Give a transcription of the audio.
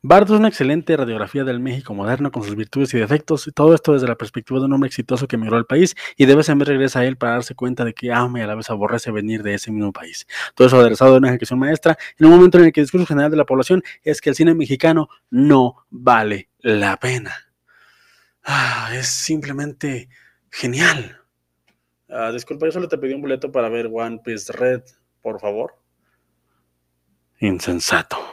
Bardo es una excelente radiografía del México moderno con sus virtudes y defectos, y todo esto desde la perspectiva de un hombre exitoso que emigró al país y de vez en vez regresa a él para darse cuenta de que ama y a la vez aborrece venir de ese mismo país. Todo eso aderezado de una ejecución maestra en un momento en el que el discurso general de la población es que el cine mexicano no vale la pena. Ah, es simplemente genial. Ah, disculpa, yo solo te pedí un boleto para ver One Piece Red, por favor. Insensato.